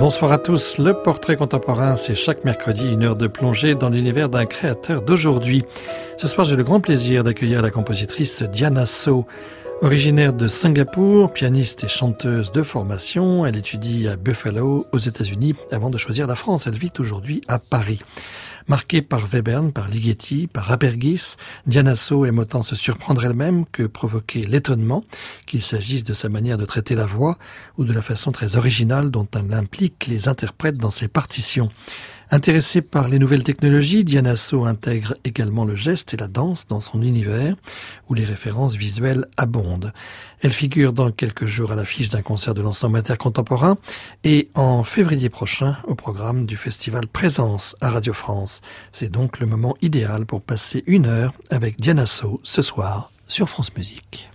Bonsoir à tous. Le portrait contemporain, c'est chaque mercredi une heure de plongée dans l'univers d'un créateur d'aujourd'hui. Ce soir, j'ai le grand plaisir d'accueillir la compositrice Diana So. Originaire de Singapour, pianiste et chanteuse de formation, elle étudie à Buffalo, aux États-Unis, avant de choisir la France. Elle vit aujourd'hui à Paris. Marquée par Webern, par Ligeti, par Apergis, Diana So aime autant se surprendre elle-même que provoquer l'étonnement, qu'il s'agisse de sa manière de traiter la voix ou de la façon très originale dont elle implique les interprètes dans ses partitions. Intéressée par les nouvelles technologies, Diana So intègre également le geste et la danse dans son univers, où les références visuelles abondent. Elle figure dans quelques jours à l'affiche d'un concert de l'ensemble intercontemporain et en février prochain au programme du festival Présence à Radio France. C'est donc le moment idéal pour passer une heure avec Diana So ce soir sur France Musique.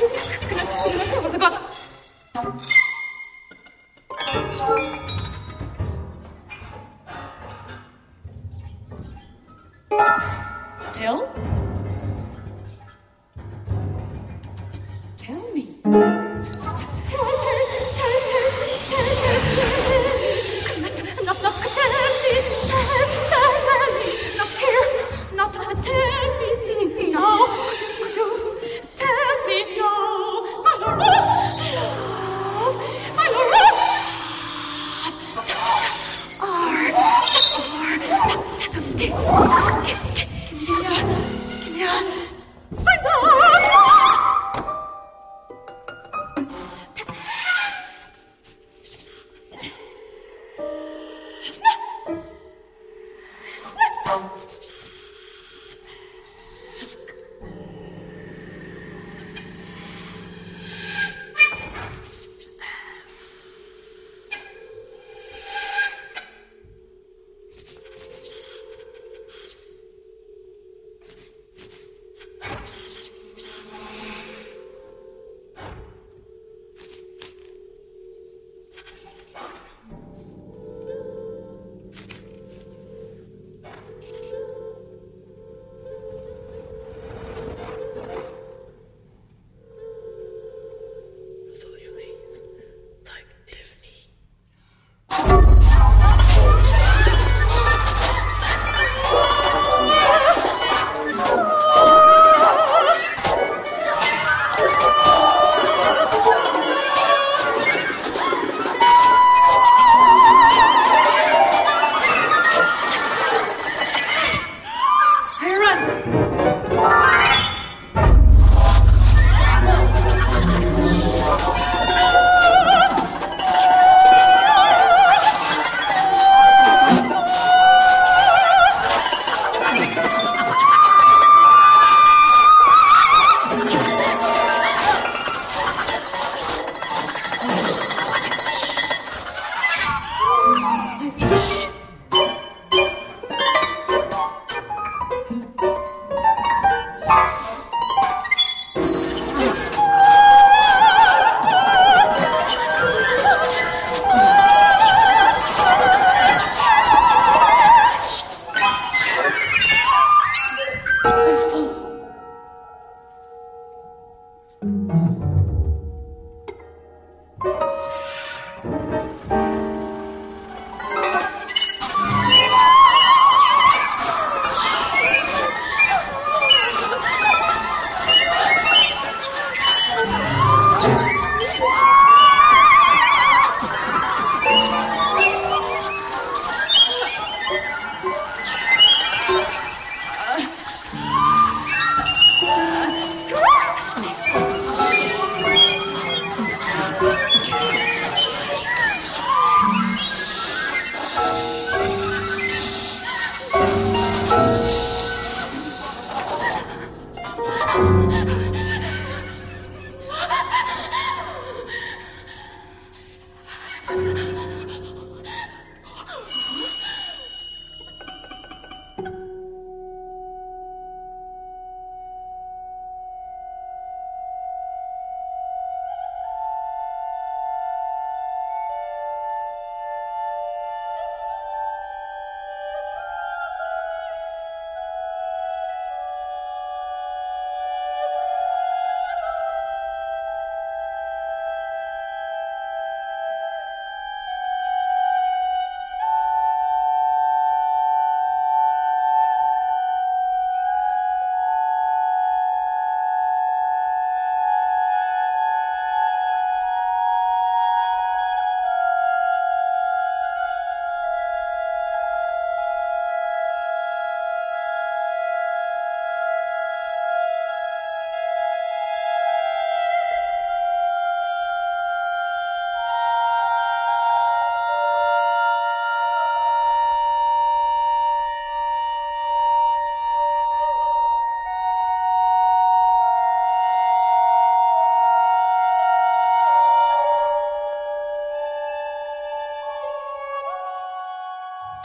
Gracias.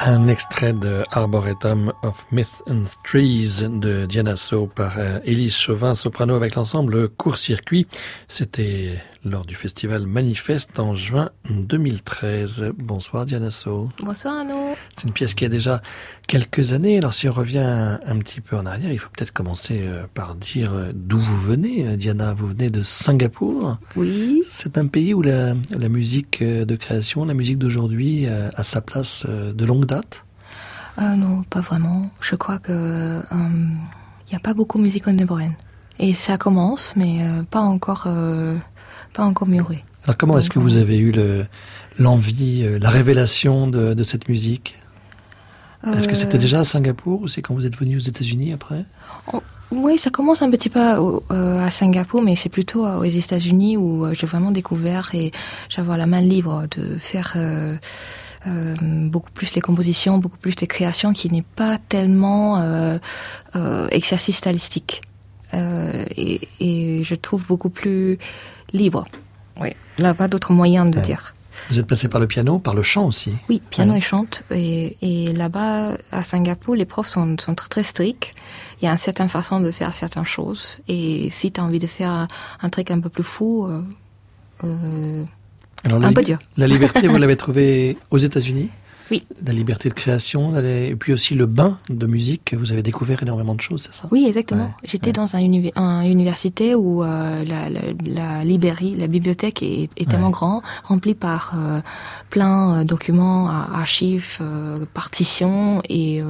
Un extrait de Arboretum of Myth and Trees de Diana So par euh, Élise Chauvin, soprano avec l'ensemble Court Circuit. C'était lors du festival Manifeste en juin 2013. Bonsoir Diana So. Bonsoir Arnaud. C'est une pièce qui a déjà quelques années. Alors si on revient un petit peu en arrière, il faut peut-être commencer euh, par dire euh, d'où vous venez. Diana, vous venez de Singapour. Oui. C'est un pays où la, la musique de création, la musique d'aujourd'hui a sa place de longue date euh, Non, pas vraiment. Je crois que il euh, n'y a pas beaucoup de musique contemporaine. Et ça commence, mais euh, pas encore, euh, pas encore mûré. Alors comment est-ce que vous avez eu l'envie, la révélation de, de cette musique? Est-ce que c'était déjà à Singapour ou c'est quand vous êtes venu aux États-Unis après? Oh, Oui, ça commence un petit peu à Singapour, mais c'est plutôt aux États-Unis où j'ai vraiment découvert et j'avais la main libre de faire euh, beaucoup plus les compositions, beaucoup plus les créations, qui n'est pas tellement euh, euh, exercice stylistique. Euh, et, et, je trouve beaucoup plus libre. Oui, là, pas d'autre moyen de dire. Vous êtes passé par le piano, par le chant aussi Oui, piano et chante. Et, et là-bas, à Singapour, les profs sont, sont, très, très stricts. Il y a une certaine façon de faire certaines choses. Et si tu as envie de faire un, truc un peu plus fou, euh, euh alors, la, La liberté, vous l'avez trouvée aux États-Unis? Oui. La liberté de création, et puis aussi le bain de musique. Vous avez découvert énormément de choses, c'est ça? Oui, exactement. J'étais dans un, université où euh, la, la, librairie, la bibliothèque est, est tellement grande, remplie par euh, plein de documents, archives, euh, partitions et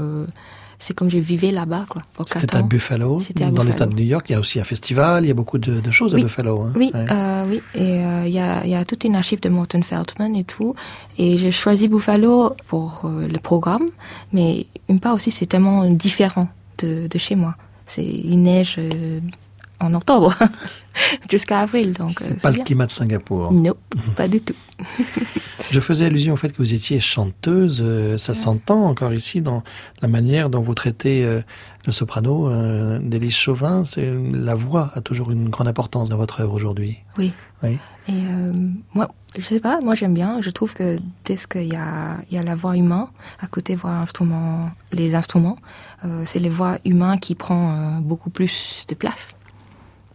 c'est comme je vivais là-bas, quoi. C'était à Buffalo, dans l'État de New York. Il y a aussi un festival, il y a beaucoup de, de choses oui. à Buffalo. Hein. Oui, euh, oui. Et euh, il, y a, il y a toute une archive de Morton Feldman et tout. Et j'ai choisi Buffalo pour euh, le programme, mais une part aussi, c'est tellement différent de, de chez moi. C'est une neige en octobre jusqu'à avril. Donc c'est euh, pas le climat de Singapour. Non, pas du tout. Je faisais allusion au fait que vous étiez chanteuse. Euh, ça s'entend encore ici dans la manière dont vous traitez euh, le soprano euh, d'Élise Chauvin. C'est la voix a toujours une grande importance dans votre œuvre aujourd'hui. Oui. Oui. Et euh, moi, je sais pas. Moi, j'aime bien. Je trouve que dès qu'il y a, il y a la voix humaine à côté voix instrument, les instruments, euh, c'est les voix humaines qui prend beaucoup plus de place.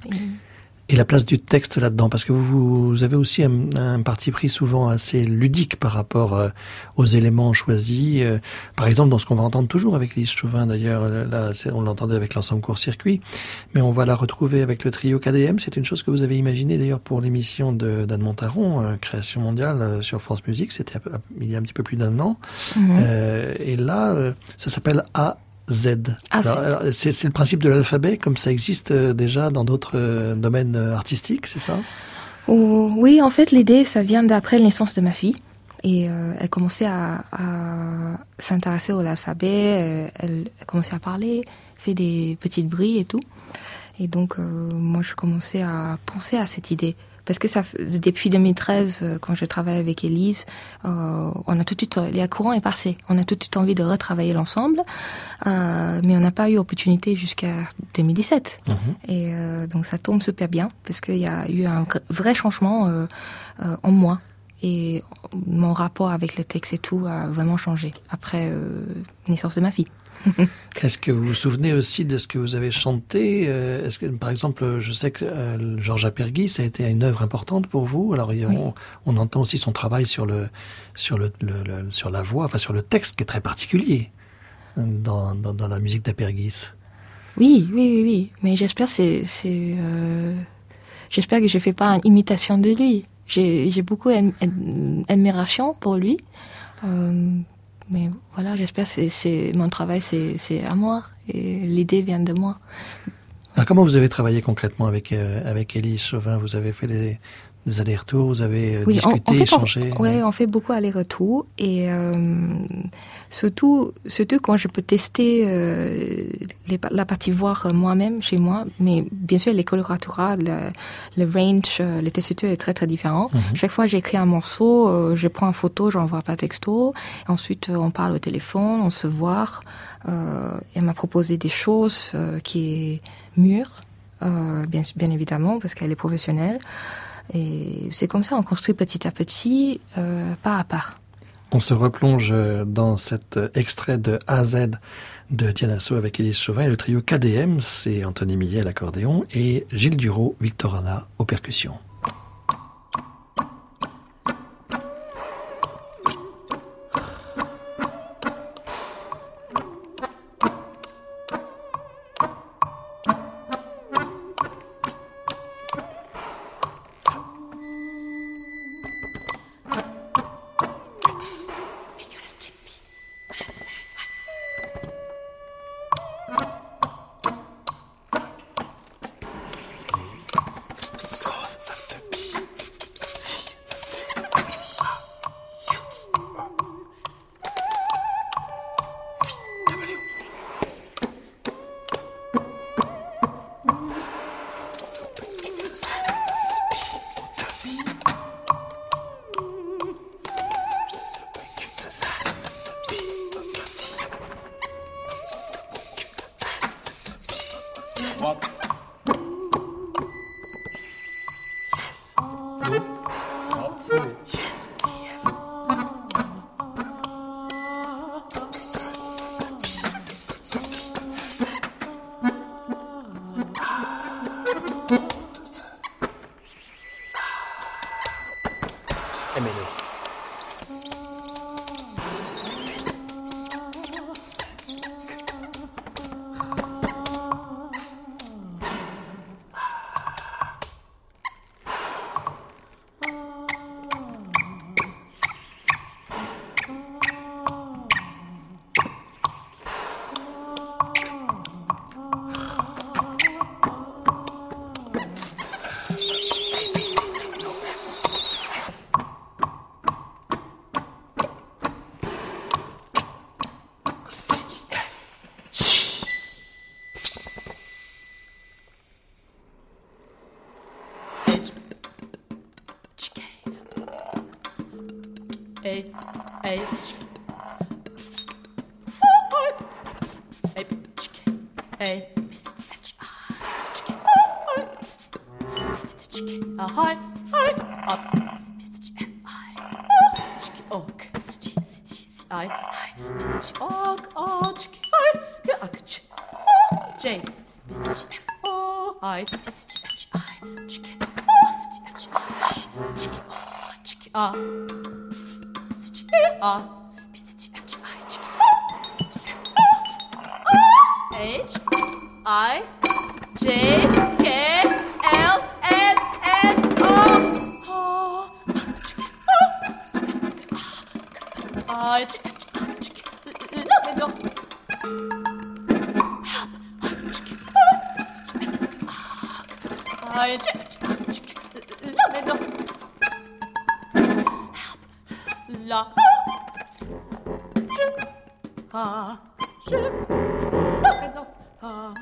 Et et la place du texte là-dedans Parce que vous, vous avez aussi un, un, parti pris souvent assez ludique par rapport euh, aux éléments choisis. Euh, par exemple, dans ce qu'on va entendre toujours avec Lise Chauvin, d'ailleurs, euh, là, on l'entendait avec l'ensemble court-circuit, mais on va la retrouver avec le trio KDM. C'est une chose que vous avez imaginée d'ailleurs pour l'émission d'Anne Montaron, Création mondiale sur France Musique. C'était il y a un petit peu plus d'un an. Mmh. et là, ça s'appelle A Z. C'est le principe de l'alphabet, comme ça existe euh, déjà dans d'autres euh, domaines euh, artistiques, c'est ça? Oh, Oui, en fait, l'idée, ça vient d'après la naissance de ma fille. Et euh, elle commençait à, à s'intéresser à l'alphabet, elle, elle, commençait à parler, fait des petits bruits et tout. Et donc, euh, moi, je commençais à penser à cette idée parce que ça, depuis 2013, euh, quand je travaille avec Elise, euh, on a tout de suite, les courant est passé. On a tout de suite envie de retravailler l'ensemble, euh, mais on n'a pas eu opportunité jusqu'à 2017. Mmh. Et euh, donc ça tombe super bien parce qu'il y a eu un vrai changement en moi. Et mon rapport avec le texte et tout a vraiment changé après naissance de ma fille. Est-ce que vous vous souvenez aussi de ce que vous avez chanté euh, Est-ce que, par exemple, je sais que euh, Georges Apergui, ça a été une œuvre importante pour vous. Alors, oui. on, on, entend aussi son travail sur le, sur le, le, le, sur la voix, enfin sur le texte, qui est très particulier dans, dans, dans la musique d'Apergis. Oui, oui, oui, oui. Mais j'espère c'est, c'est, euh, j'espère que je fais pas une imitation de lui. J'ai, j'ai beaucoup d'admiration pour lui. Euh, mais voilà, j'espère que c'est mon travail, c'est à moi et l'idée vient de moi. Alors comment vous avez travaillé concrètement avec euh, avec Élise Chauvin? Vous avez fait des, des allers-retours, vous avez euh, oui, discuté, on, on fait, échangé. Oui, ouais, on fait beaucoup allers-retours et euh, surtout, surtout quand je peux tester euh, les, la partie voir moi-même chez moi. Mais bien sûr, les coloraturas, le, le range, les tessitures est très très différent. Mm -hmm. Chaque fois j'écris un morceau, euh, je prends une photo, j'envoie pas texto. Ensuite, on parle au téléphone, on se voit. elle m'a proposé des choses qui est mûre, bien, bien évidemment, parce qu'elle est professionnelle. Et c'est comme ça, on construit petit à petit, euh, pas à pas. On se replonge dans cet extrait de A Z de Diana So avec Élise Chauvin et le trio KDM, c'est Anthony Millet à l'accordéon et Gilles Duro, Victorana aux percussions. i je, je,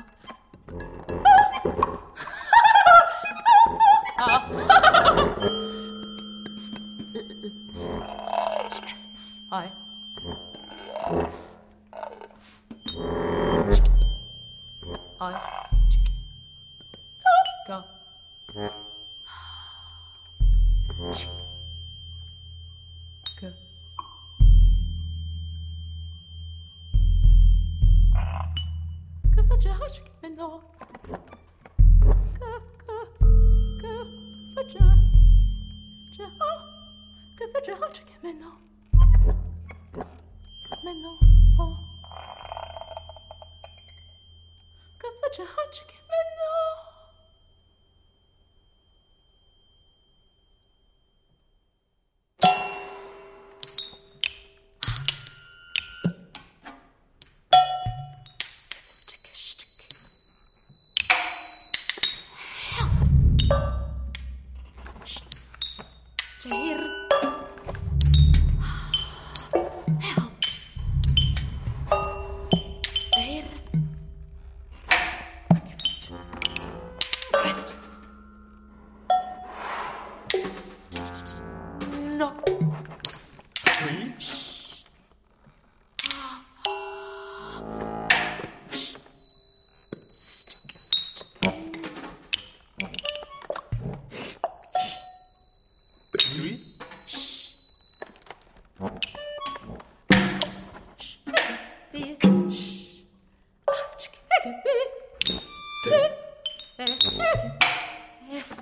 S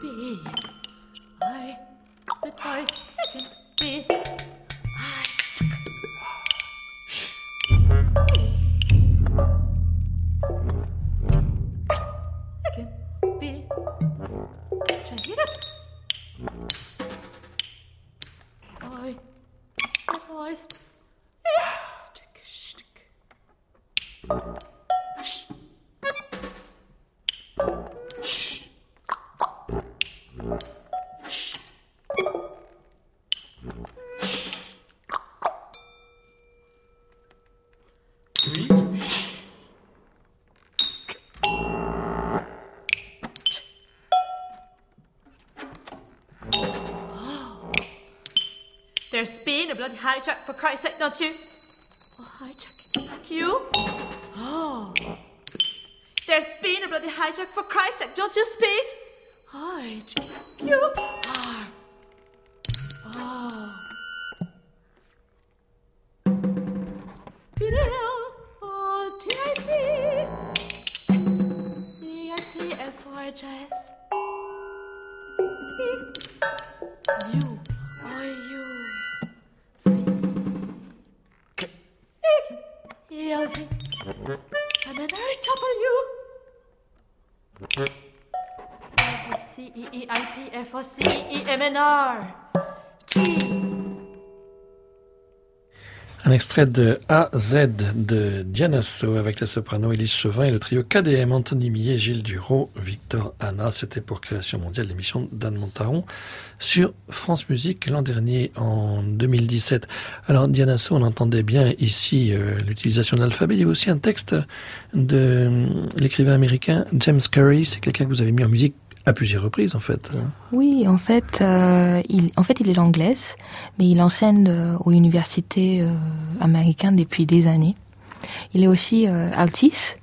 B I the I B I There's been a bloody hijack for Christ's sake, don't you? Oh, hijack. You? Oh. There's been a bloody hijack for Christ's sake, don't you speak? Hijack. You? Extrait de A Z de Diana So avec la soprano Élise Chauvin et le trio KDM Anthony Millet, Gilles Duro, Victor Anna. C'était pour Création Mondiale, l'émission d'Anne Montaron sur France Musique l'an dernier en 2017. Alors Diana So, on entendait bien ici euh, l'utilisation de l'alphabet. Il y a aussi un texte de euh, l'écrivain américain James Curry. C'est quelqu'un que vous avez mis en musique à plusieurs reprises en fait. Oui, en fait, euh, il, en fait, il est l'anglaise, mais il enseigne euh, aux universités euh, américaines depuis des années. Il est aussi euh, artiste.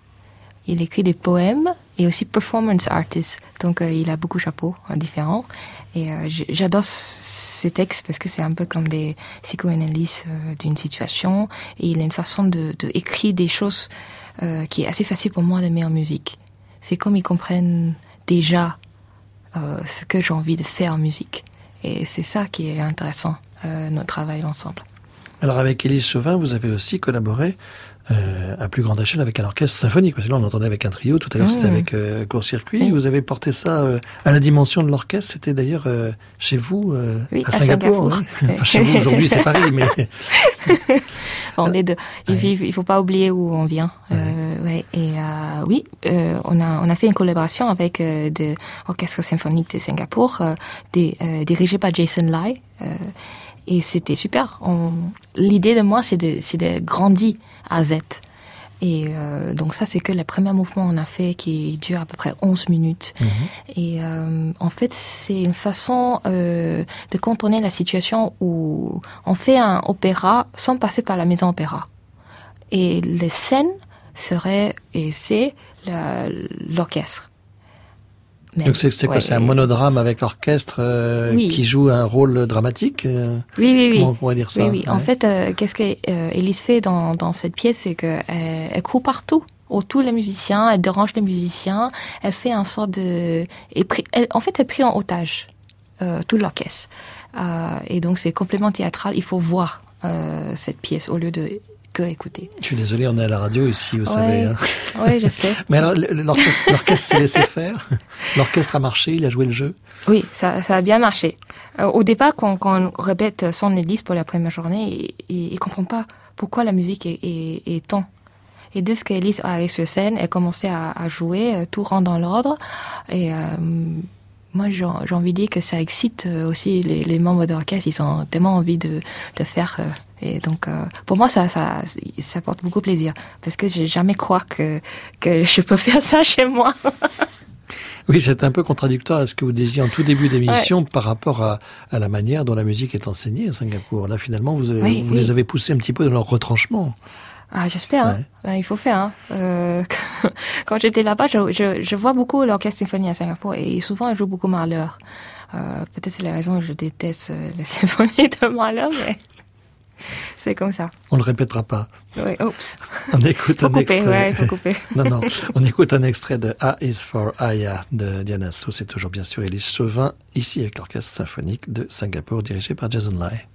Il écrit des poèmes et aussi performance artist. Donc, euh, il a beaucoup de chapeaux euh, différents. Et euh, j'adore ces textes parce que c'est un peu comme des psychoanalyses d'une situation. Et il a une façon de, de des choses qui est assez facile pour moi de mettre en musique. C'est comme ils comprennent déjà ce que j'ai envie de faire en musique. Et c'est ça qui est intéressant, euh, notre travail ensemble. Alors avec Élise Chauvin, vous avez aussi collaboré euh, à plus grande échelle avec un orchestre symphonique. Parce que là, on entendait avec un trio. Tout à l'heure, Mmh. c'était avec euh, Court Circuit. Oui. Vous avez porté ça euh, à la dimension de l'orchestre. C'était d'ailleurs euh, chez vous, euh, Oui, à, à Singapour. Singapour. oui. Enfin, chez vous, aujourd'hui, c'est Paris. Mais On est de, il, ouais. il faut pas oublier où on vient. Euh, ouais, et euh, oui, euh, on a on a fait une collaboration avec euh, de orchestre symphonique de Singapour, euh, des, dirigé par Jason Lai. Et c'était super. L'idée de moi, c'est de c'est de grandir à Z. Et euh, donc ça, c'est que le premier mouvement qu'on a fait qui dure à peu près 11 minutes. Et euh, en fait, c'est une façon euh, de contourner la situation où on fait un opéra sans passer par la maison opéra. Et les scènes seraient, et c'est l'orchestre. Donc c'est quoi ouais, C'est un monodrame avec orchestre euh, Oui. qui joue un rôle dramatique. euh, Oui, oui, oui. Comment on pourrait dire ça Oui, oui. En fait, euh, qu'est-ce qu'Élise fait dans, dans cette pièce, c'est qu'elle elle court partout autour des musiciens, elle dérange les musiciens, elle fait un sort de... elle- en fait, elle prie en otage euh, tout l'orchestre. Euh, et donc, c'est complètement théâtral. Il faut voir euh, cette pièce au lieu de que écouter. Je suis désolé, on est à la radio ici, vous savez. hein. Oui, je sais. Mais alors, l'orchestre l'orchestre s'est laissé faire. L'orchestre a marché, il a joué le jeu. Oui, ça, ça a bien marché. Euh, au départ, quand, quand on répète son Élise pour la première journée, il, il comprend pas pourquoi la musique est, est, est tant. Et dès que Élise arrive sur scène, elle commençait à, à jouer, euh, tout rentre dans l'ordre. Et euh, moi, j'ai envie de dire que ça excite aussi les, les membres de l'orchestre. Ils ont tellement envie de, de faire. euh, et donc, euh, pour moi, ça, ça, ça porte beaucoup plaisir. Parce que j'ai jamais crois que, que je peux faire ça chez moi. Oui, c'est un peu contradictoire à ce que vous disiez en tout début d'émission par rapport à, à la manière dont la musique est enseignée à Singapour. Là, finalement, vous, avez- Oui, vous oui. les avez poussés un petit peu dans leur retranchement. Ah, j'espère. Hein. Ben, il faut faire. Hein. Euh, quand j'étais là-bas, je, je, je vois beaucoup l'orchestre symphonique à Singapour et souvent ils jouent beaucoup Mahler. Euh, Peut-être c'est la raison que je déteste euh, la symphonie de Mahler, mais C'est comme ça. On le répétera pas. Ouais. On écoute Faut un couper, extrait. ouais, faut couper. non, non. On écoute un extrait de A is for Aya de Diana So. C'est toujours bien sûr Élise Chauvin, ici avec l'Orchestre Symphonique de Singapour, dirigé par Jason Lai.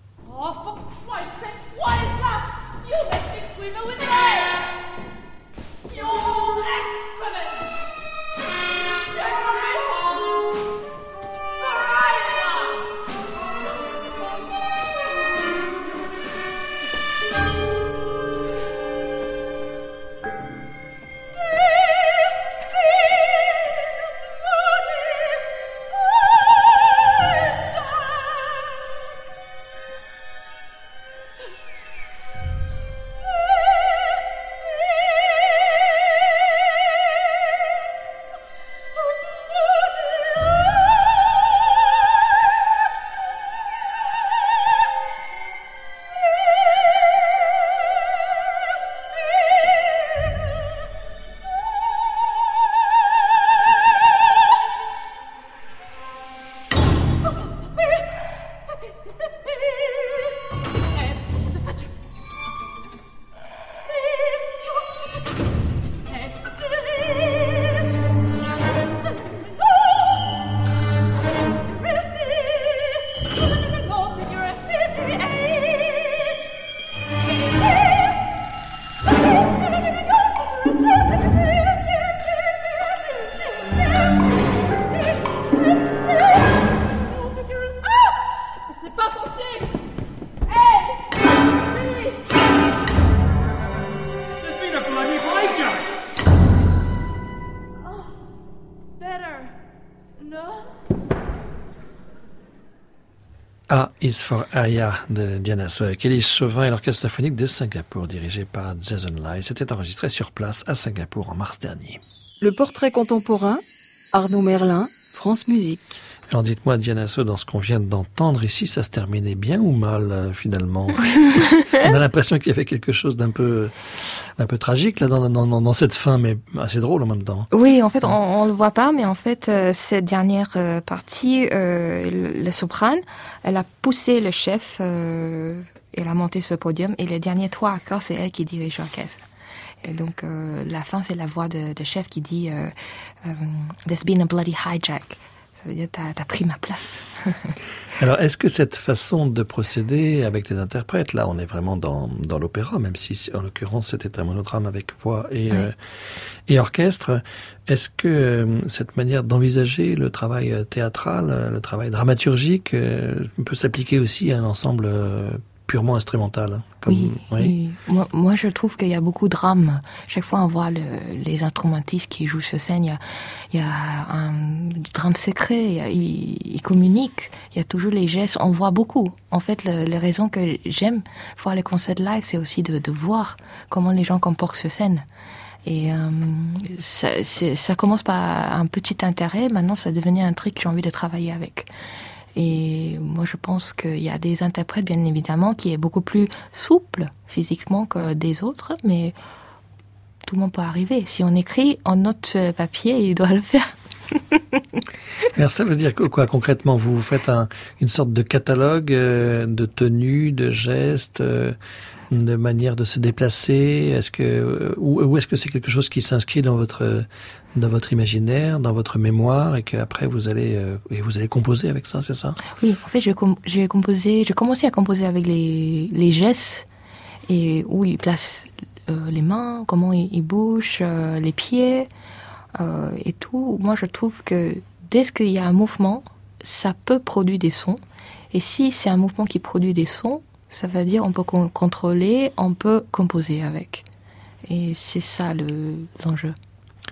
Is for Aya de Diana So avec Élise Chauvin et l'Orchestre Symphonique de Singapour, dirigé par Jason Lai. C'était enregistré sur place à Singapour en mars dernier. Le portrait contemporain, Arnaud Merlin, France Musique. Alors dites-moi, Diana So, dans ce qu'on vient d'entendre ici, ça se terminait bien ou mal euh, finalement? On a l'impression qu'il y avait quelque chose d'un peu, d'un peu tragique là dans, dans, cette fin, mais assez drôle en même temps. Oui, en fait, on, on le voit pas, mais en fait, euh, cette dernière euh, partie, euh, le, soprane, elle a poussé le chef, elle a monté sur le podium, et les derniers trois accords, c'est elle qui dirige l'orchestre. Et donc, la fin, c'est la voix de, de chef qui dit There's been a bloody hijack. Veut dire t'as as pris ma place. Alors, est-ce que cette façon de procéder avec les interprètes, là, on est vraiment dans, dans l'opéra, même si, en l'occurrence, c'était un monodrame avec voix et, euh, et orchestre, est-ce que euh, cette manière d'envisager le travail euh, théâtral, le travail dramaturgique, euh, peut s'appliquer aussi à un ensemble purement instrumental hein, comme- Oui, oui. Moi, moi, je trouve qu'il y a beaucoup de drames. Chaque fois, on voit le, les instrumentistes qui jouent sur scène. Il y a, il y a un drame secret. Il a- ils communiquent. Il y a toujours les gestes. On voit beaucoup. En fait, le- la raison que j'aime voir les concerts live, c'est aussi de, de voir comment les gens comportent sur scène. Et euh, ça, ça commence par un petit intérêt. Maintenant, ça devient un truc que j'ai envie de travailler avec. Et moi, je pense qu'il y a des interprètes, bien évidemment, qui est beaucoup plus souple physiquement que des autres, mais tout le monde peut arriver. Si on écrit, on note le papier, il doit le faire. Alors ça veut dire quoi concrètement? Vous faites un, une sorte de catalogue euh, de tenues, de gestes, euh, de manière de se déplacer? Est-ce que euh, ou est-ce que c'est quelque chose qui s'inscrit dans votre dans votre imaginaire, dans votre mémoire, et qu'après vous allez euh, et vous allez composer avec ça, c'est ça? Oui, en fait, j'ai com- j'ai composé, j'ai commencé à composer avec les, les gestes et où il place euh, les mains, comment il, il bouge, euh, les pieds et tout. Moi, je trouve que dès qu'il y a un mouvement, ça peut produire des sons. Et si c'est un mouvement qui produit des sons, ça veut dire on peut con- contrôler, on peut composer avec. Et c'est ça le- l'enjeu.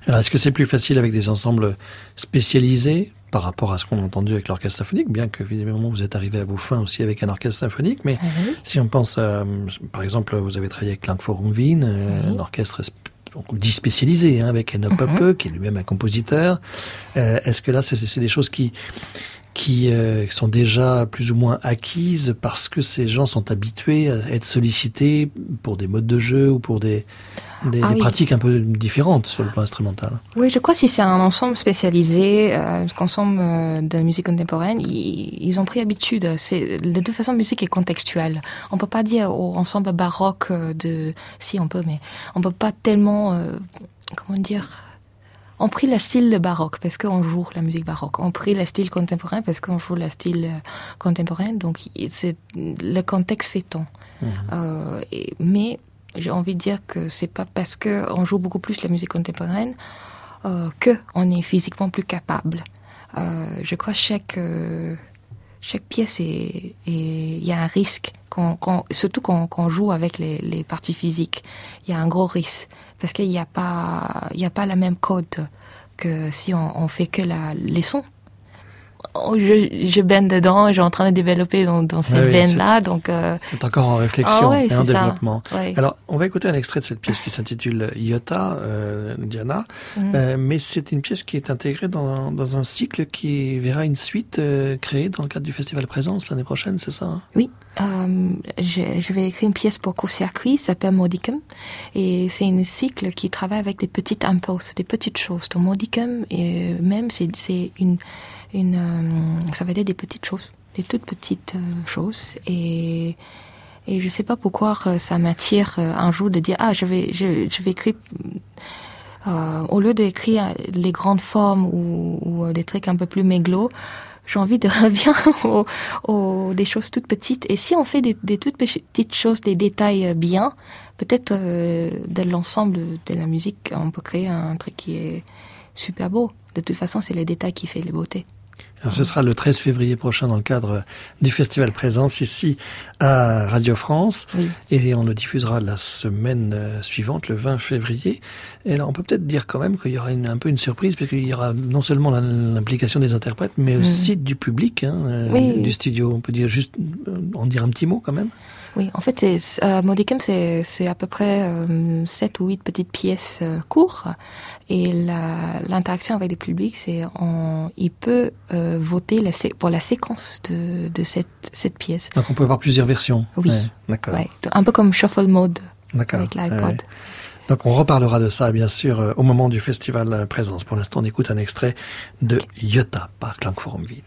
Alors est-ce que c'est plus facile avec des ensembles spécialisés par rapport à ce qu'on a entendu avec l'orchestre symphonique, bien que évidemment vous êtes arrivé à vos fins aussi avec un orchestre symphonique, mais Si on pense, à, par exemple, vous avez travaillé avec Klangforum Wien, euh, Oui. un orchestre dit spécialisé, hein, avec Eno Mhm. Poppe, qui est lui-même un compositeur. Euh, Est-ce que là, c'est des choses qui qui euh, sont déjà plus ou moins acquises parce que ces gens sont habitués à être sollicités pour des modes de jeu ou pour des, des, Ah des oui. pratiques un peu différentes sur le plan instrumental. Oui, je crois que si c'est un ensemble spécialisé, euh, ensemble euh, de musique contemporaine, ils, ils ont pris habitude. C'est de toute façon, la musique est contextuelle. On peut pas dire au ensemble baroque euh, de, si on peut, mais on peut pas tellement, euh, comment dire. On prit le style baroque parce qu'on joue la musique baroque. On prit le style contemporain parce qu'on joue le style euh, contemporain. Donc, c'est le contexte fait ton. Euh, et- mais j'ai envie de dire que c'est pas parce que on joue beaucoup plus la musique contemporaine euh, que on est physiquement plus capable. Euh, je crois que chaque euh, chaque pièce il y a un risque surtout quand on joue avec les, les parties physiques. Il y a un gros risque parce qu'il n'y a pas il y a pas la même code que si on, on fait que la, les sons. Oh, Je, je baigne dedans, j'ai en train de développer dans, dans ces Ah oui, veines-là, donc euh, C'est encore en réflexion ah ouais, et en développement. Ouais. Alors, on va écouter un extrait de cette pièce qui s'intitule Iota, euh, Diana, Mhm. Euh, mais c'est une pièce qui est intégrée dans, dans un cycle qui verra une suite euh, créée dans le cadre du Festival Présence l'année prochaine, c'est ça hein? Oui, euh, je, je vais écrire une pièce pour court-circuit, ça s'appelle Modicum, et c'est un cycle qui travaille avec des petites impulses, des petites choses. Donc Modicum, et même, c'est une, une euh, ça va être des petites choses, des toutes petites euh, choses, et et je sais pas pourquoi euh, ça m'attire un jour de dire ah je vais je, vais écrire au lieu d'écrire les grandes formes ou, des trucs un peu plus méglos, j'ai envie de revenir aux, des choses toutes petites. Et si on fait des, toutes petites choses, des détails bien, peut-être de l'ensemble de la musique, on peut créer un truc qui est super beau. De toute façon, c'est les détails qui fait les beautés. Alors, ce sera le 13 février prochain dans le cadre du Festival Présence ici à Radio France. Oui. Et on le diffusera la semaine euh, suivante, le 20 février. Et là, on peut peut-être dire quand même qu'il y aura une, un peu une surprise, puisqu'il y aura non seulement l'implication des interprètes, mais aussi du public, hein, euh, Mm. Oui. du studio. On peut dire juste, euh, en dire un petit mot quand même. Oui, en fait, c'est, euh, Modicum, c'est, c'est à peu près euh, 7 ou 8 petites pièces euh, courtes. Et la, l'interaction avec le public, c'est on, il peut euh, voter la, pour la séquence de, de cette, cette pièce. Donc on peut avoir plusieurs versions. Oui. Ouais, D'accord. Ouais, un peu comme Shuffle Mode D'accord. avec l'iPod. Ouais. Donc on reparlera de ça bien sûr au moment du festival Présence. Pour l'instant, on écoute un extrait de Iota par Klangforum Wien.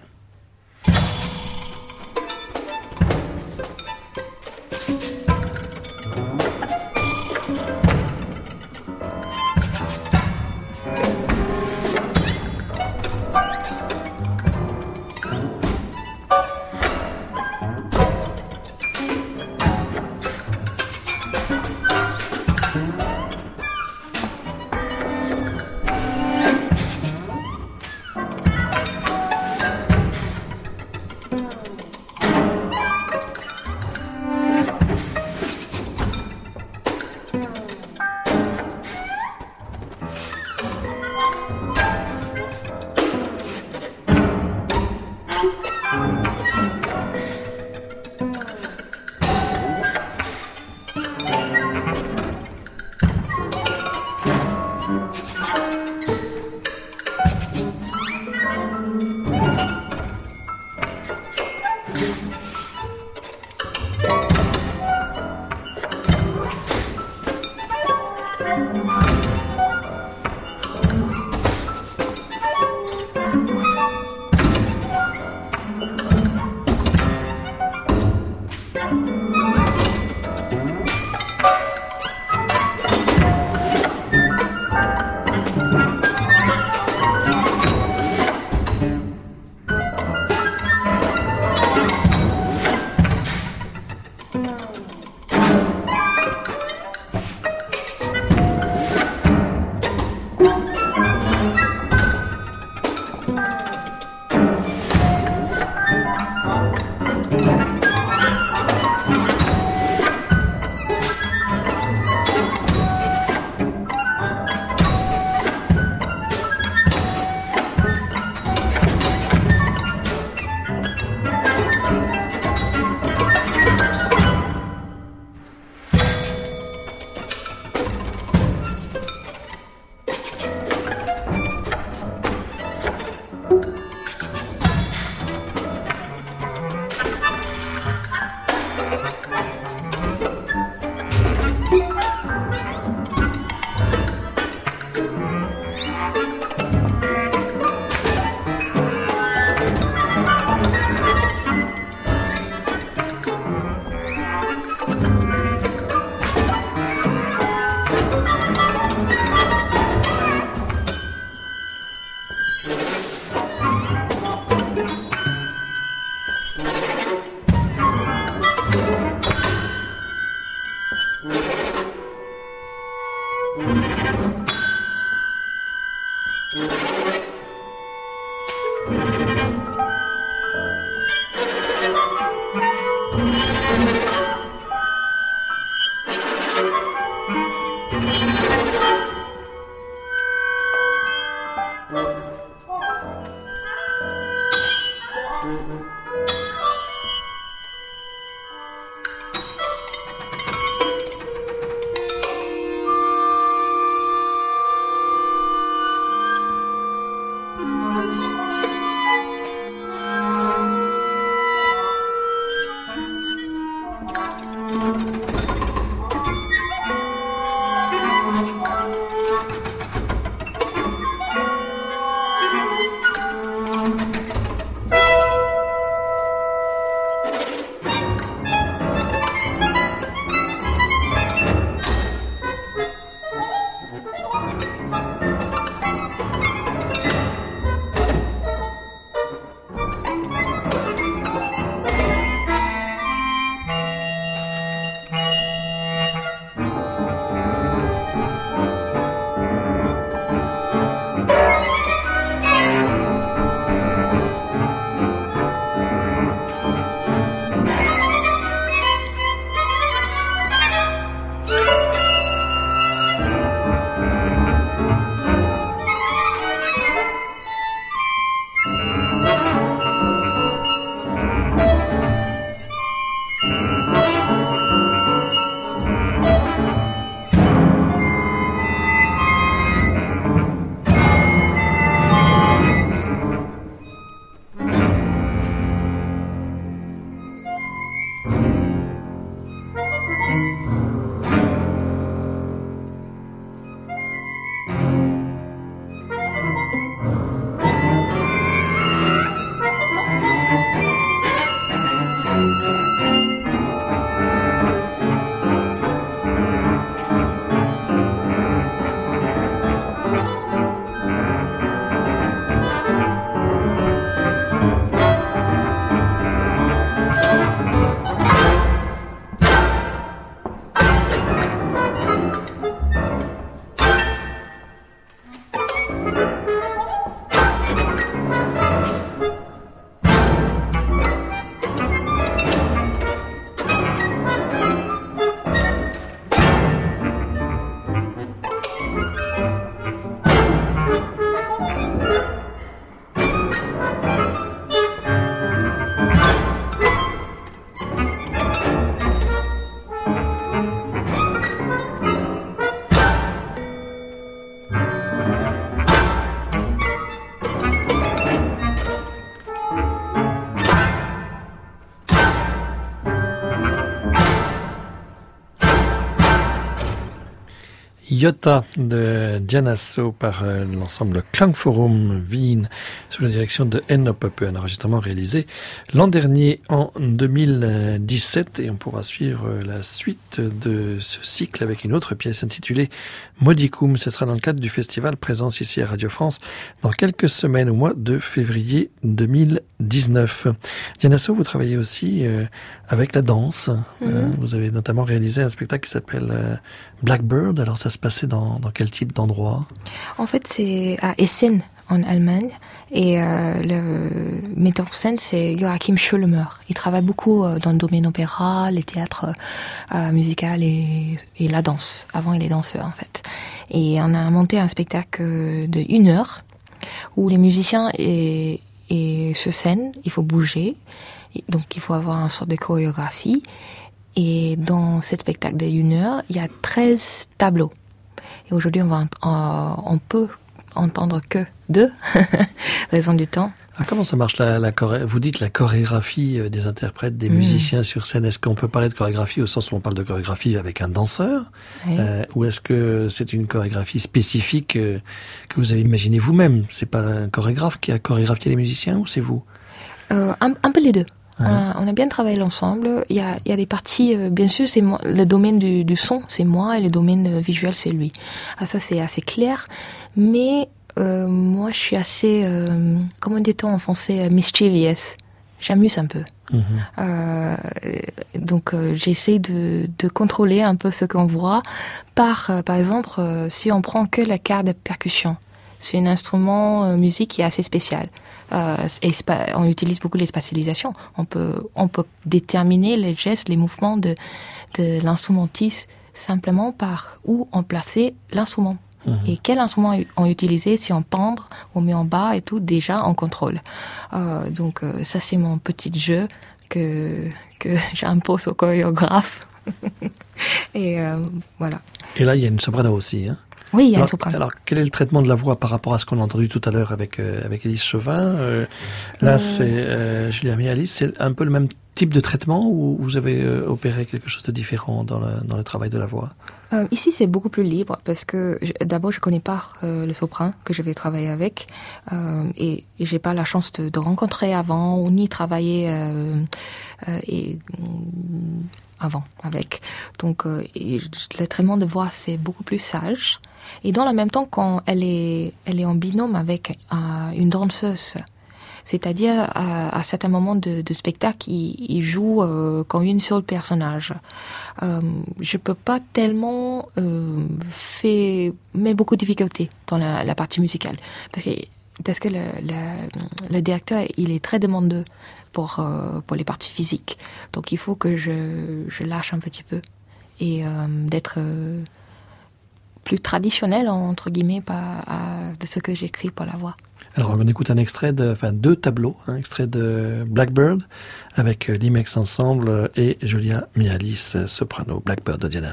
я Iota de Dianasso par euh, l'ensemble Klangforum Wien sous la direction de Enno Poppe, un enregistrement réalisé l'an dernier en 2017 et on pourra suivre euh, la suite de ce cycle avec une autre pièce intitulée Modicum. Ce sera dans le cadre du festival Présence ici à Radio France dans quelques semaines au mois de février 2019. Dianasso, vous travaillez aussi euh, avec la danse. Mhm. vous avez notamment réalisé un spectacle qui s'appelle Blackbird. Alors ça se passe dans, quel type d'endroit? En fait, c'est à Essen, en Allemagne. Et euh, le metteur en scène, c'est Joachim Schulmer. Il travaille beaucoup euh, dans le domaine opéra, les théâtres euh, musical et, la danse. Avant, il est danseur, en fait. Et on a monté un spectacle de une heure où les musiciens et, et sur scène, il faut bouger. Donc, il faut avoir une sorte de chorégraphie. Et dans ce spectacle de une heure, il y a 13 tableaux. Et aujourd'hui, on, va, on peut entendre que deux, raison du temps. Ah, comment ça marche la, la Vous dites la chorégraphie euh, des interprètes, des hmm. musiciens sur scène. Est-ce qu'on peut parler de chorégraphie au sens où on parle de chorégraphie avec un danseur euh, Ou est-ce que c'est une chorégraphie spécifique euh, que vous avez imaginée vous-même? C'est pas un chorégraphe qui a chorégraphié les musiciens ou c'est vous? Un, un peu les deux. On, a, bien travaillé ensemble. Il y a, il y a des parties, euh, bien sûr, c'est moi, le domaine du, son, c'est moi, et le domaine euh, visuel, c'est lui. Ah, ça, c'est assez clair. Mais euh, moi, je suis assez, euh, comment dit-on en français, euh, mischievous. J'amuse un peu. Mhm. Euh, donc, euh, j'essaie de, de contrôler un peu ce qu'on voit. Par, euh, par exemple, euh, si on prend que la carte de percussion, c'est un instrument euh, musique qui est assez spécial. Euh, on utilise beaucoup les spatialisations. On peut, on peut déterminer les gestes, les mouvements de, de l'instrumentiste simplement par où on plaçait l'instrument. Et quel instrument on utilisait, si on pendre, on met en bas et tout, déjà on contrôle. Euh, donc euh, ça c'est mon petit jeu que, que j'impose au chorégraphe. et voilà. Et là, il y a une soprano aussi. Hein. Oui, il y a alors, alors, quel est le traitement de la voix par rapport à ce qu'on a entendu tout à l'heure avec euh, avec Élise Chauvin Euh, Là, c'est euh, Julia Mialis. C'est un peu le même type de traitement ou vous avez euh, opéré quelque chose de différent dans le, dans le travail de la voix? Euh, ici, c'est beaucoup plus libre parce que d'abord, je connais pas euh, le sopran que je vais travailler avec euh, et, et j'ai pas la chance de, de rencontrer avant ou ni travailler euh, euh, et mm, avant avec. Donc, euh, et le traitement de voix c'est beaucoup plus sage et dans le même temps quand elle est elle est en binôme avec euh, une danseuse. C'est-à-dire, à, à certains moments de, spectacle, il, il joue euh, comme une seule personnage. Euh, je peux pas tellement euh, faire, mais beaucoup de difficultés dans la, partie musicale, parce que parce que le, le, directeur il est très demandeux pour euh, pour les parties physiques, donc il faut que je je lâche un petit peu et euh, d'être euh, plus traditionnel entre guillemets de ce que j'écris pour la voix. Alors, on écoute un extrait de, enfin, deux tableaux, un extrait de Blackbird avec euh, l'Imex Ensemble et Julia Mialis, euh, soprano, Blackbird de Diana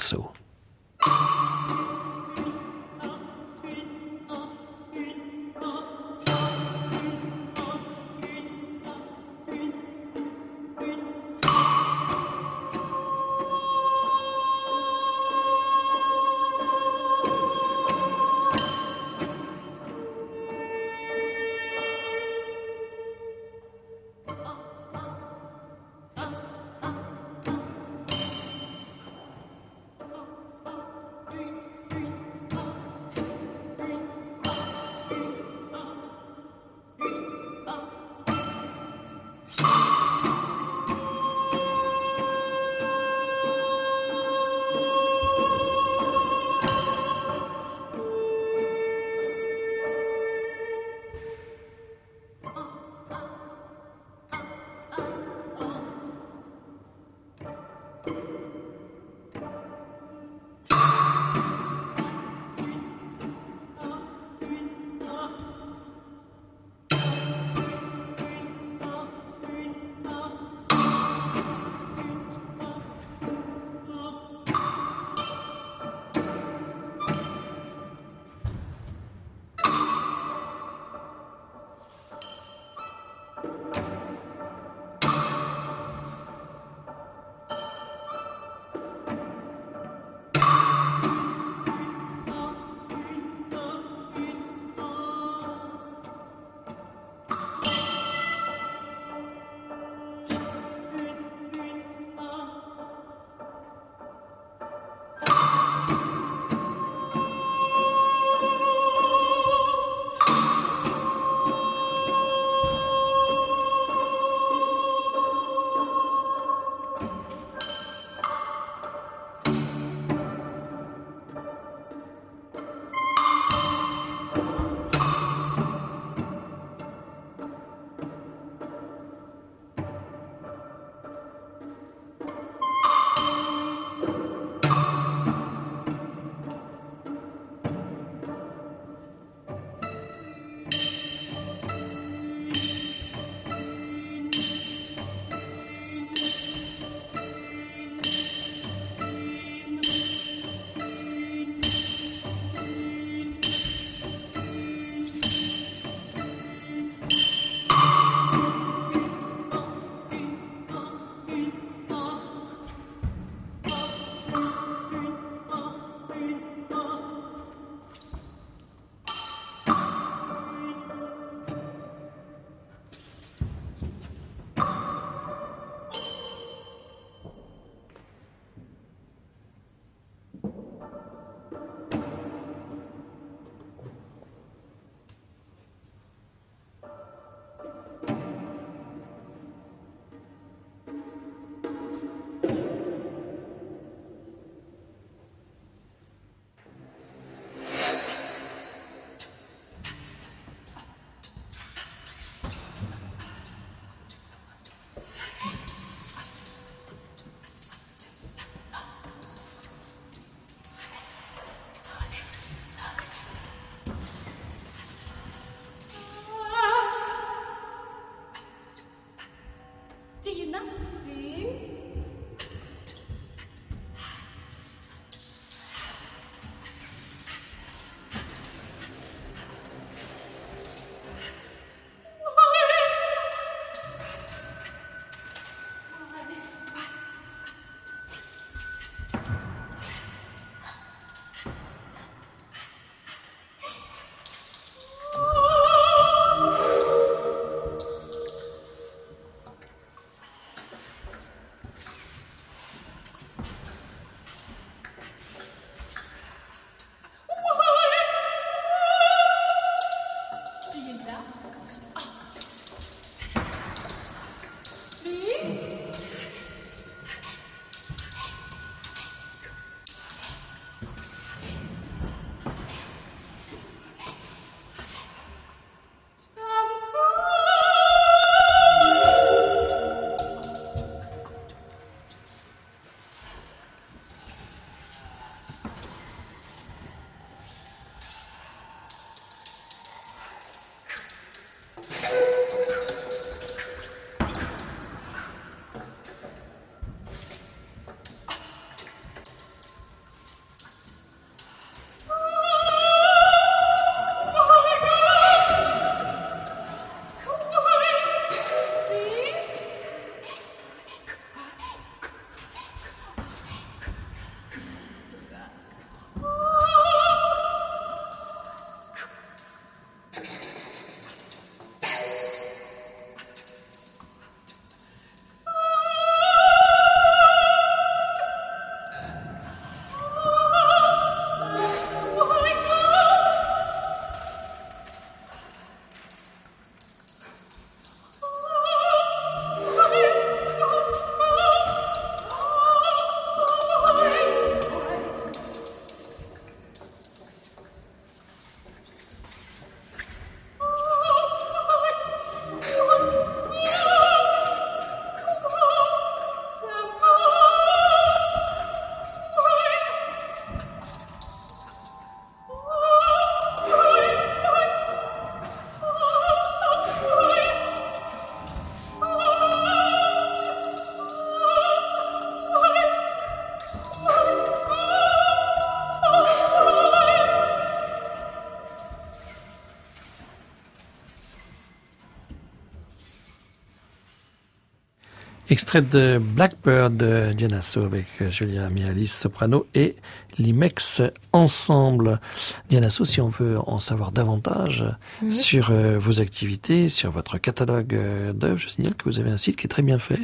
Extrait de Blackbird de Dianasso avec Julia Mialis, soprano et l'IMEX ensemble. Dianasso, si on veut en savoir davantage sur euh, vos activités, sur votre catalogue euh, d'œuvres, je signale que vous avez un site qui est très bien fait,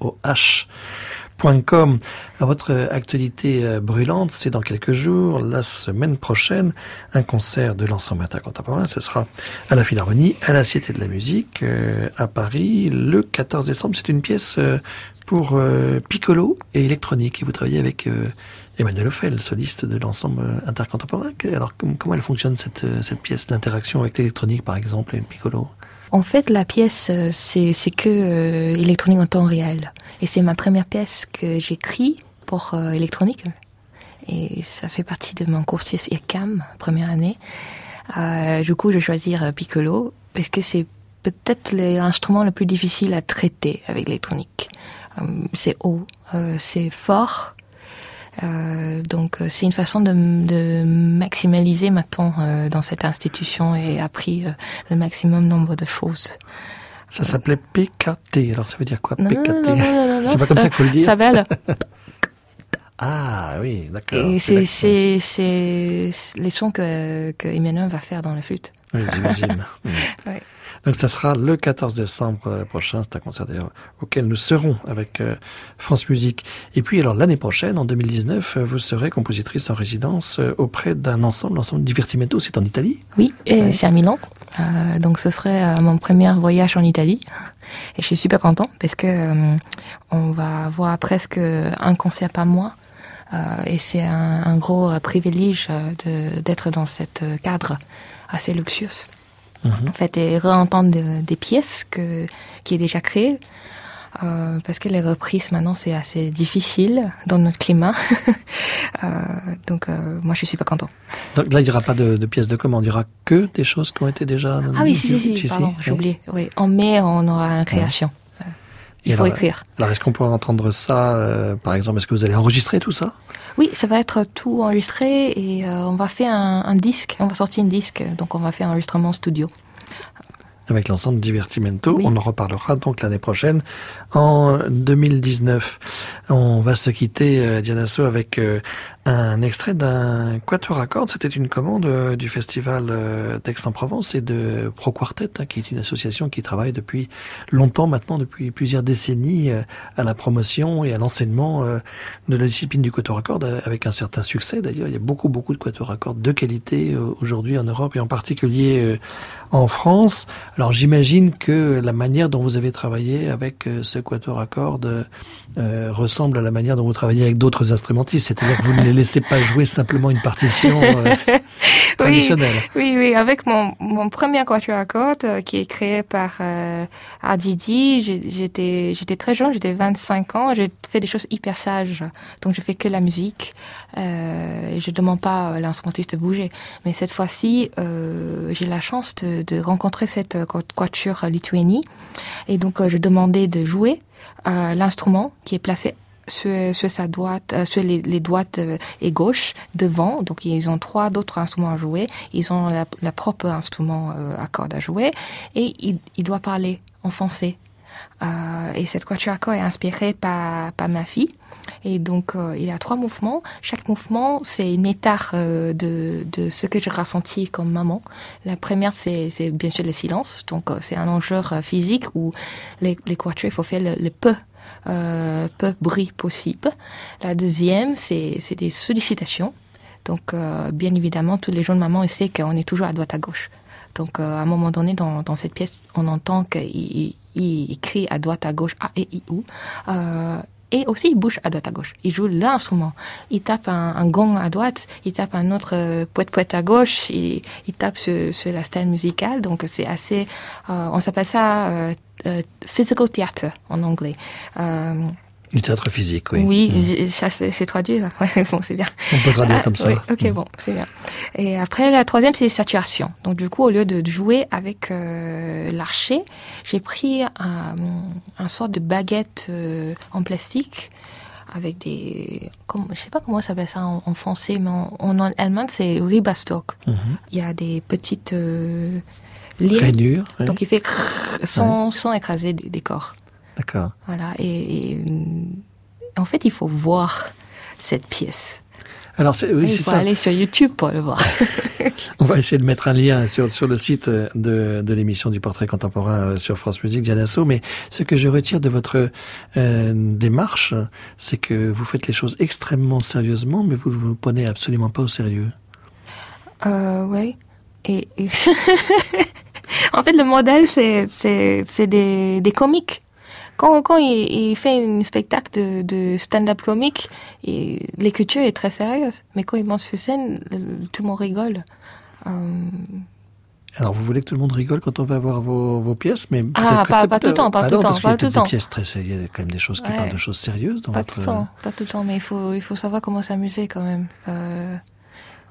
Oh, www.dianasso, D-I-A-N-A-S-O-H Com. À votre actualité euh, brûlante, c'est dans quelques jours, la semaine prochaine, un concert de l'ensemble intercontemporain. Ce sera à la Philharmonie, à la Cité de la Musique, euh, à Paris, le 14 décembre. C'est une pièce euh, pour euh, piccolo et électronique. Et vous travaillez avec euh, Emmanuel Offel, soliste de l'ensemble euh, intercontemporain. Alors, com- comment elle fonctionne cette, euh, cette pièce, l'interaction avec l'électronique, par exemple, et le piccolo En fait, la pièce, euh, c'est c'est que euh, électronique en temps réel. Et c'est ma première pièce que j'écris pour euh, électronique. Et ça fait partie de mon cursus IRCAM, première année. Euh, du coup, je vais choisir euh, Piccolo parce que c'est peut-être l'instrument le plus difficile à traiter avec l'électronique. Euh, c'est haut, c'est fort. Euh, donc euh, c'est une façon de, de maximaliser ma temps euh, dans cette institution et appris euh, le maximum nombre de choses. Ça s'appelait PKT. Alors, ça veut dire quoi, PKT C'est pas comme ça qu'il faut le dire Ça là. Ah oui, d'accord. Et c'est c'est, c'est, c'est les sons que, que Emmanuel va faire dans la flûte. Oui, j'imagine. Mm. Donc ça sera le 14 décembre euh, prochain, c'est un concert d'ailleurs auquel nous serons avec euh, France Musique. Et puis alors l'année prochaine, en 2019, euh, vous serez compositrice en résidence auprès d'un ensemble, l'ensemble Divertimento, c'est en Italie Oui, Ouais. c'est à Milan. Euh, donc ce serait mon premier voyage en Italie. Et je suis super content parce que euh, on va avoir presque un concert par mois. Euh, et c'est un, un gros privilège d'être dans cet cadre assez luxueux. En fait, et réentendre de- des pièces que, qui est déjà créées. Euh, parce que les reprises maintenant c'est assez difficile dans notre climat. Euh, donc euh, moi je suis pas content. Donc là, il n'y aura pas de, de pièces de commande, il n'y aura que des choses qui ont été déjà... Ah oui, si, si, si, pardon, j'ai oublié. Oui, en mai, on aura une création. Il faut alors, écrire. Alors, est-ce qu'on pourra entendre ça, euh, par exemple, est-ce que vous allez enregistrer tout ça? Oui, ça va être tout enregistré et euh, on va faire un, un disque. On va sortir un disque, donc on va faire un enregistrement studio. avec l'ensemble Divertimento. Oui. On en reparlera donc l'année prochaine, en 2019. On va se quitter, euh, Diana So, avec euh, un extrait d'un quatuor à cordes. C'était une commande euh, du festival euh, d'Aix-en-Provence et de Pro Quartet, hein, qui est une association qui travaille depuis longtemps maintenant, depuis plusieurs décennies, euh, à la promotion et à l'enseignement de la discipline du quatuor à cordes, avec un certain succès d'ailleurs. Il y a beaucoup, beaucoup de quatuors à cordes de qualité aujourd'hui en Europe et en particulier en France. Alors j'imagine que la manière dont vous avez travaillé avec ce quatuor à cordes ressemble à la manière dont vous travaillez avec d'autres instrumentistes, c'est-à-dire que vous les laissez pas jouer simplement une partition euh, traditionnelle. Oui, oui, avec mon, mon premier quatuor à cordes euh, qui est créé par euh, Ardidi, j'ai- j'étais j'étais très jeune, j'étais 25 ans, j'ai fait des choses hyper sages, donc je fais que la musique euh, et je demande pas à l'instrumentiste de bouger. Mais cette fois-ci, euh, j'ai la chance de, de rencontrer cette euh, quatuor Lituanie et donc euh, je demandais de jouer euh, l'instrument qui est placé sur, sa euh, sur les, les euh, et gauche devant. Donc ils ont trois d'autres instruments à jouer. Ils ont la, propre instrument euh, à cordes à jouer et il, doit parler en français. Et cette quatuor à cordes est inspirée par, ma fille. Et donc, il y a trois mouvements. Chaque mouvement, c'est une état euh, de, ce que j'ai ressenti comme maman. La première, c'est bien sûr le silence. Donc, c'est un enjeu physique où les, les il faut faire le peu, euh, peu bruit possible. La deuxième, c'est des sollicitations. Donc, euh, bien évidemment, tous les jeunes mamans, savent qu'on est toujours à droite à gauche. Donc, euh, à un moment donné, dans, cette pièce, on entend qu'il il, il crie à droite à gauche A et I ou. Euh, et aussi, il bouge à droite à gauche. Il joue l'instrument. Il tape un, gong à droite, il tape un autre euh, poète-poète à gauche, il, tape sur, sur la scène musicale. Donc, c'est assez... euh, on s'appelle ça euh, euh, physical theater en anglais. Du théâtre physique, oui. Mm. oui, j'ai- ça c'est traduit. Ouais, bon, c'est bien. On peut traduire Ah, comme ça. oui, ok, Mm. bon, c'est bien. Et après, la troisième, c'est saturation. Donc, du coup, au lieu de jouer avec euh, l'archer, j'ai pris un, un sort de baguette euh, en plastique avec des, comme, je sais pas comment ça s'appelle ça en, en français, mais en, en allemand c'est Ribastock. Mhm. Il y a des petites euh, lignes, Rainure. oui. donc il fait sans, sans écraser des, des corps. D'accord. Voilà. Et, et, hum, en fait, il faut voir cette pièce. Alors c'est oui, il c'est faut ça. aller sur YouTube pour le voir. On va essayer de mettre un lien sur, sur le site euh, de, de l'émission du portrait contemporain euh, sur France Musique, Diana So, mais ce que je retire de votre euh, démarche, c'est que vous faites les choses extrêmement sérieusement, mais vous ne vous prenez absolument pas au sérieux. Euh. Et, et- en fait, le modèle, c'est, c'est, c'est des, des comiques. Quand, quand il, il fait un spectacle de, de stand-up comique, l'écriture est très sérieuse. Mais quand il monte sur scène, tout le monde rigole. Euh, Alors vous voulez que tout le monde rigole quand on va voir vos, vos pièces, mais Ah, pas- pas tout le temps, pas ah tout le temps, parce qu'il y a pas tout le peut-être des temps. pièces très sérieuses, quand même des choses qui Ouais. parlent de choses sérieuses dans pas votre tout le temps, pas tout le temps, mais il faut, il faut savoir comment s'amuser quand même. Euh,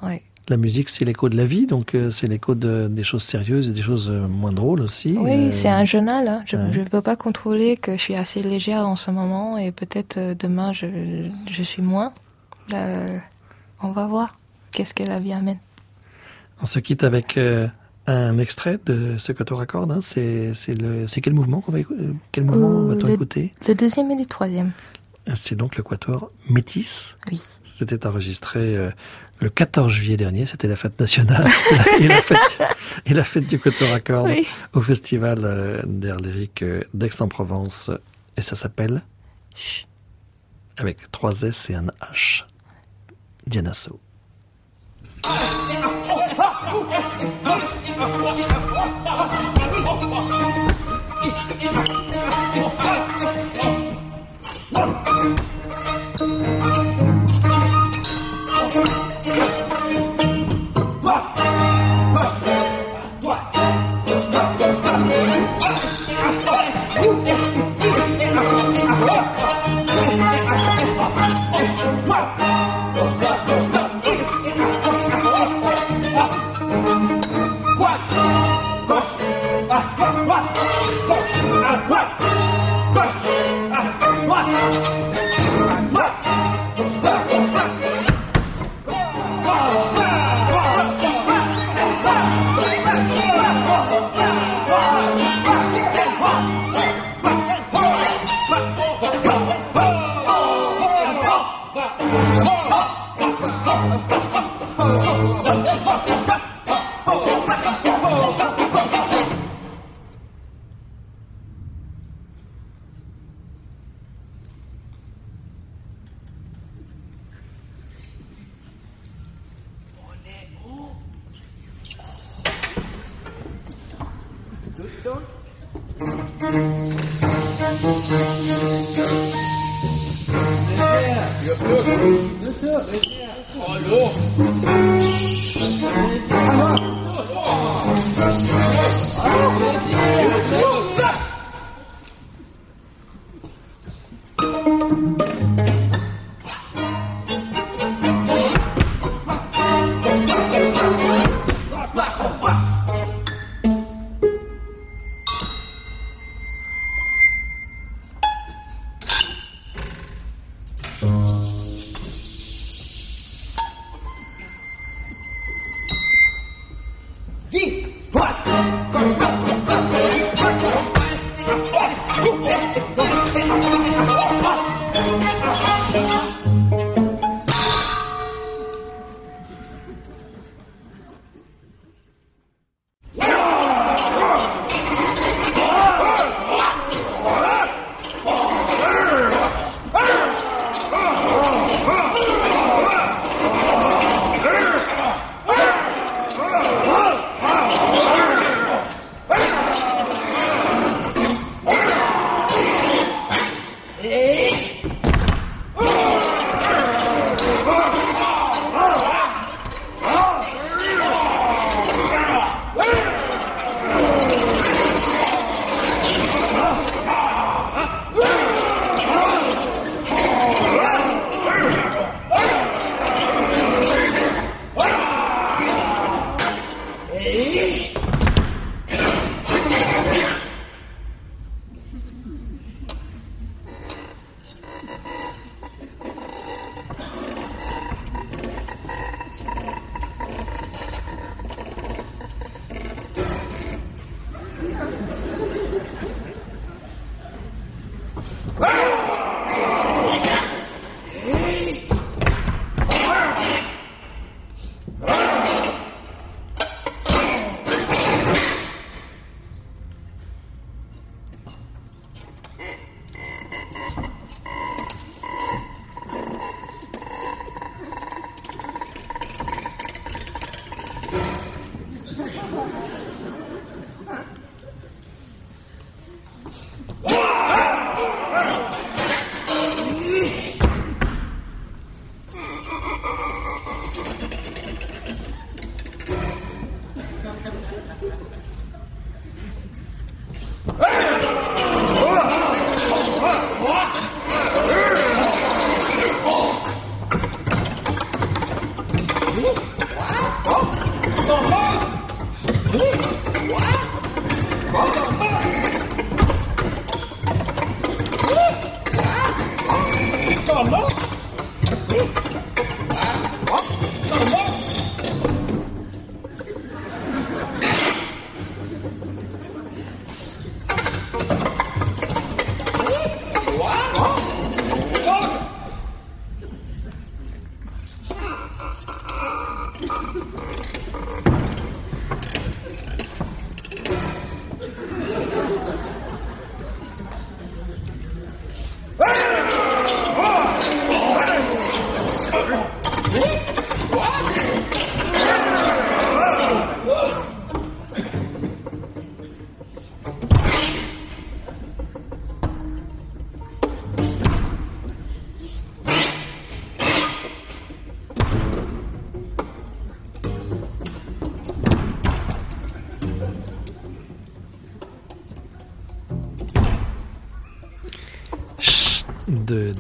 ouais. La musique, c'est l'écho de la vie, donc euh, c'est l'écho de, des choses sérieuses et des choses euh, moins drôles aussi. Oui, Euh, c'est un journal. Hein. Je ouais. ne peux pas contrôler que je suis assez légère en ce moment et peut-être demain je, je suis moins. Euh, on va voir qu'est-ce que la vie amène. On se quitte avec un extrait de ce que tu raccordes. Hein. C'est c'est le c'est quel mouvement qu'on va quel mouvement va-t-on écouter? Le deuxième et le troisième. C'est donc le quatuor Métis. Oui. C'était enregistré le 14 juillet dernier. C'était la fête nationale et la fête et la fête du quatuor à cordes Oui. au festival euh, d'air lyrique euh, d'Aix-en-Provence et ça s'appelle Chut. avec trois S et un H. Diana So.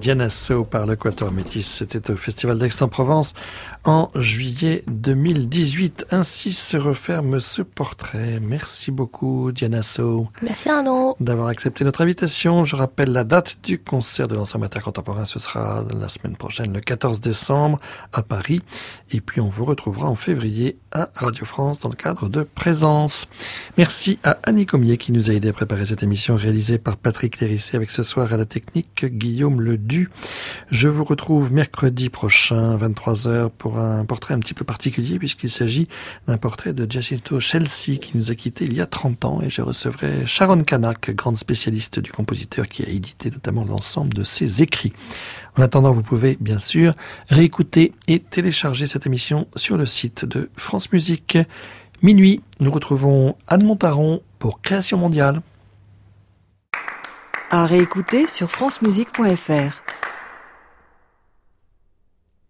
Diana So par l'Équateur Métis. C'était au Festival d'Aix-en-Provence en juillet 2018. Ainsi se referme ce portrait. Merci beaucoup Diana So. Merci Arnaud. D'avoir accepté notre invitation. Je rappelle la date du concert de l'ensemble contemporain. Ce sera la semaine prochaine, le 14 décembre à Paris. Et puis on vous retrouvera en février à Radio France dans le cadre de Présence. Merci à Annie Comier qui nous a aidé à préparer cette émission réalisée par Patrick Lérissé avec ce soir à la technique Guillaume Ledu. Je vous retrouve mercredi prochain, 23h, un portrait un petit peu particulier puisqu'il s'agit d'un portrait de Jacinto Chelsea qui nous a quittés il y a 30 ans et je recevrai Sharon Kanak, grande spécialiste du compositeur qui a édité notamment l'ensemble de ses écrits. En attendant, vous pouvez bien sûr réécouter et télécharger cette émission sur le site de France Musique. Minuit, nous retrouvons Anne Montaron pour Création mondiale. À réécouter sur francemusique.fr.